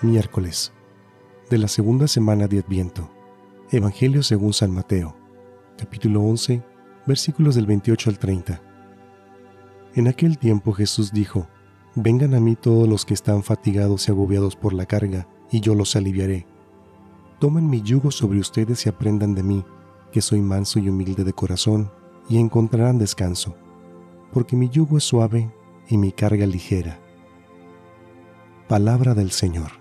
Miércoles de la segunda semana de Adviento. Evangelio según San Mateo, capítulo 11, versículos del 28 al 30. En aquel tiempo Jesús dijo, Vengan a mí todos los que están fatigados y agobiados por la carga, y yo los aliviaré. Tomen mi yugo sobre ustedes y aprendan de mí, que soy manso y humilde de corazón, y encontrarán descanso, porque mi yugo es suave y mi carga ligera. Palabra del Señor.